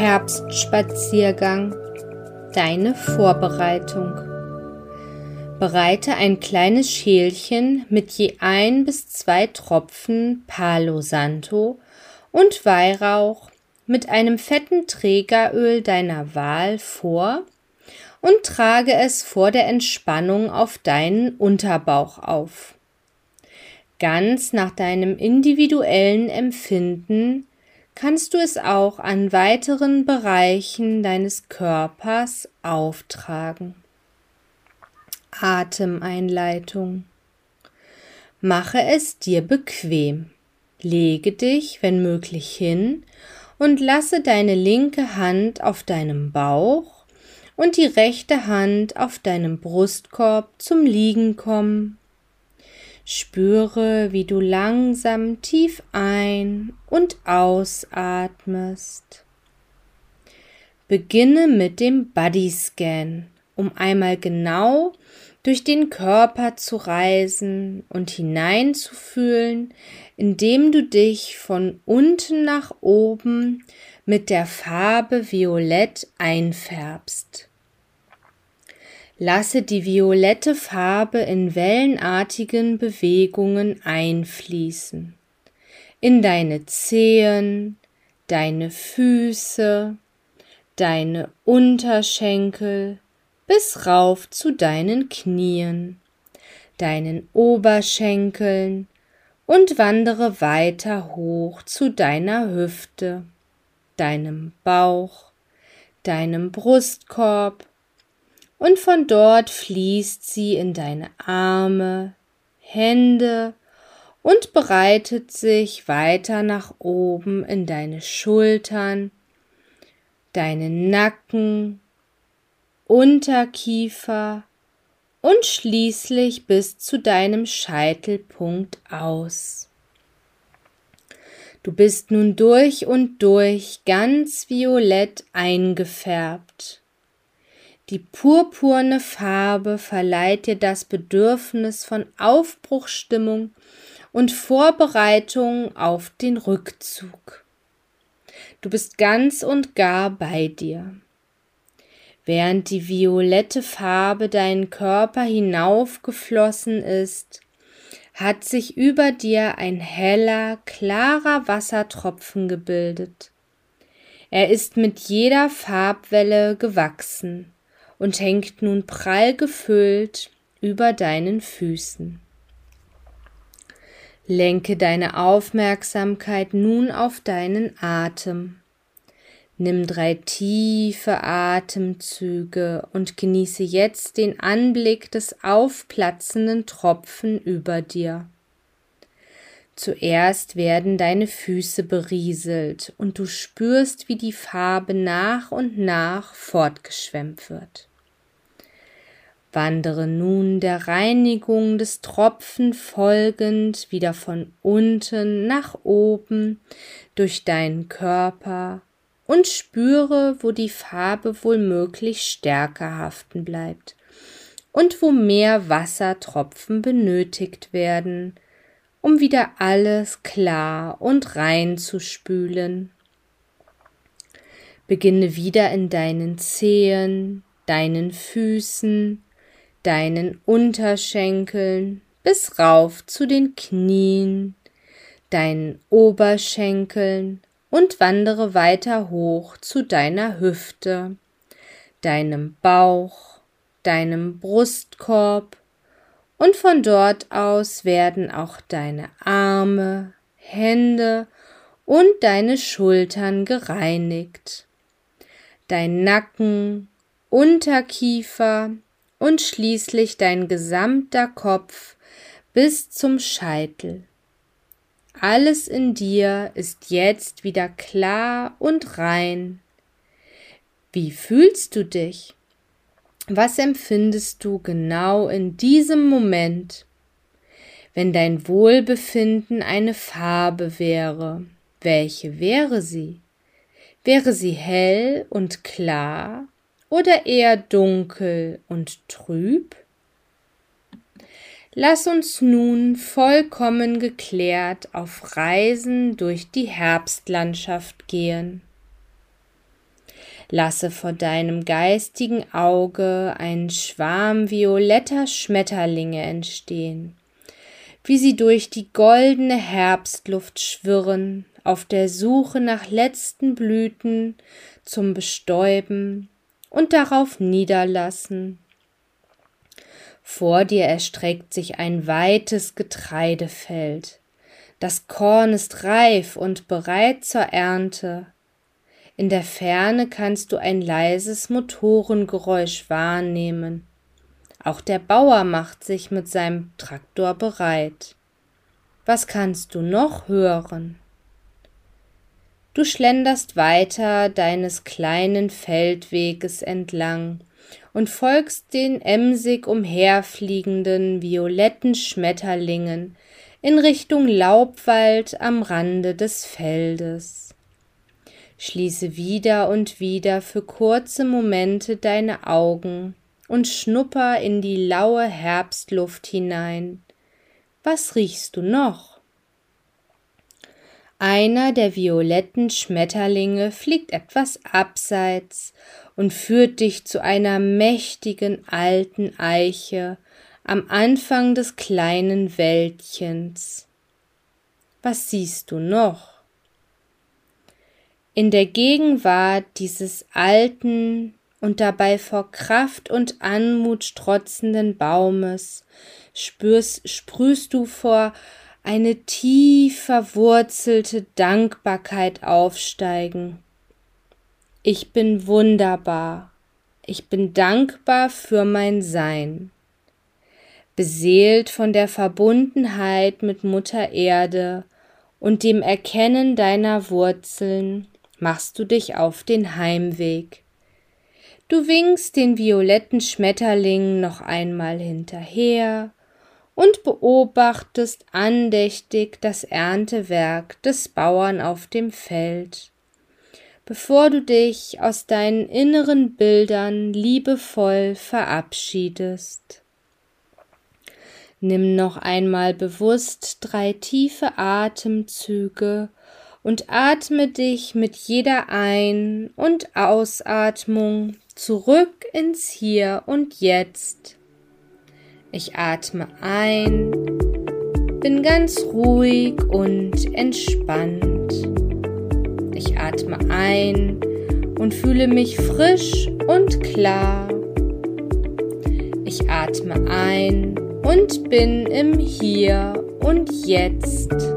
Herbstspaziergang. Deine Vorbereitung. Bereite ein kleines Schälchen mit je ein bis zwei Tropfen Palo Santo und Weihrauch mit einem fetten Trägeröl deiner Wahl vor und trage es vor der Entspannung auf deinen Unterbauch auf. Ganz nach deinem individuellen Empfinden kannst du es auch an weiteren Bereichen deines Körpers auftragen. Atemeinleitung. Mache es dir bequem. Lege dich, wenn möglich, hin und lasse deine linke Hand auf deinem Bauch und die rechte Hand auf deinem Brustkorb zum Liegen kommen. Spüre, wie du langsam tief ein- und ausatmest. Beginne mit dem Body Scan, um einmal genau durch den Körper zu reisen und hineinzufühlen, indem du dich von unten nach oben mit der Farbe Violett einfärbst. Lasse die violette Farbe in wellenartigen Bewegungen einfließen. In deine Zehen, deine Füße, deine Unterschenkel bis rauf zu deinen Knien, deinen Oberschenkeln und wandere weiter hoch zu deiner Hüfte, deinem Bauch, deinem Brustkorb, und von dort fließt sie in deine Arme, Hände und breitet sich weiter nach oben in deine Schultern, deinen Nacken, Unterkiefer und schließlich bis zu deinem Scheitelpunkt aus. Du bist nun durch und durch ganz violett eingefärbt. Die purpurne Farbe verleiht dir das Bedürfnis von Aufbruchstimmung und Vorbereitung auf den Rückzug. Du bist ganz und gar bei dir. Während die violette Farbe deinen Körper hinaufgeflossen ist, hat sich über dir ein heller, klarer Wassertropfen gebildet. Er ist mit jeder Farbwelle gewachsen und hängt nun prall gefüllt über deinen Füßen. Lenke deine Aufmerksamkeit nun auf deinen Atem. Nimm drei tiefe Atemzüge und genieße jetzt den Anblick des aufplatzenden Tropfen über dir. Zuerst werden deine Füße berieselt und du spürst, wie die Farbe nach und nach fortgeschwemmt wird. Wandere nun der Reinigung des Tropfen folgend wieder von unten nach oben durch deinen Körper und spüre, wo die Farbe wohl möglich stärker haften bleibt und wo mehr Wassertropfen benötigt werden, um wieder alles klar und rein zu spülen. Beginne wieder in deinen Zehen, deinen Füßen, deinen Unterschenkeln bis rauf zu den Knien, deinen Oberschenkeln und wandere weiter hoch zu deiner Hüfte, deinem Bauch, deinem Brustkorb und von dort aus werden auch deine Arme, Hände und deine Schultern gereinigt. Dein Nacken, Unterkiefer, und schließlich dein gesamter Kopf bis zum Scheitel. Alles in dir ist jetzt wieder klar und rein. Wie fühlst du dich? Was empfindest du genau in diesem Moment? Wenn dein Wohlbefinden eine Farbe wäre, welche wäre sie? Wäre sie hell und klar oder eher dunkel und trüb? Lass uns nun vollkommen geklärt auf Reisen durch die Herbstlandschaft gehen. Lasse vor deinem geistigen Auge einen Schwarm violetter Schmetterlinge entstehen, wie sie durch die goldene Herbstluft schwirren, auf der Suche nach letzten Blüten zum Bestäuben und darauf niederlassen. Vor dir erstreckt sich ein weites Getreidefeld. Das Korn ist reif und bereit zur Ernte. In der Ferne kannst du ein leises Motorengeräusch wahrnehmen. Auch der Bauer macht sich mit seinem Traktor bereit. Was kannst du noch hören? Du schlenderst weiter deines kleinen Feldweges entlang und folgst den emsig umherfliegenden violetten Schmetterlingen in Richtung Laubwald am Rande des Feldes. Schließe wieder und wieder für kurze Momente deine Augen und schnupper in die laue Herbstluft hinein. Was riechst du noch? Einer der violetten Schmetterlinge fliegt etwas abseits und führt dich zu einer mächtigen alten Eiche am Anfang des kleinen Wäldchens. Was siehst du noch? in der Gegenwart dieses alten und dabei vor Kraft und Anmut strotzenden Baumes spürst, sprühst du vor eine tief verwurzelte Dankbarkeit aufsteigen. Ich bin wunderbar, ich bin dankbar für mein Sein. Beseelt von der Verbundenheit mit Mutter Erde und dem Erkennen deiner Wurzeln, machst du dich auf den Heimweg. Du winkst den violetten Schmetterlingen noch einmal hinterher und beobachtest andächtig das Erntewerk des Bauern auf dem Feld, bevor du dich aus deinen inneren Bildern liebevoll verabschiedest. Nimm noch einmal bewusst drei tiefe Atemzüge und atme dich mit jeder Ein- und Ausatmung zurück ins Hier und Jetzt. Ich atme ein, bin ganz ruhig und entspannt. Ich atme ein und fühle mich frisch und klar. Ich atme ein und bin im Hier und Jetzt.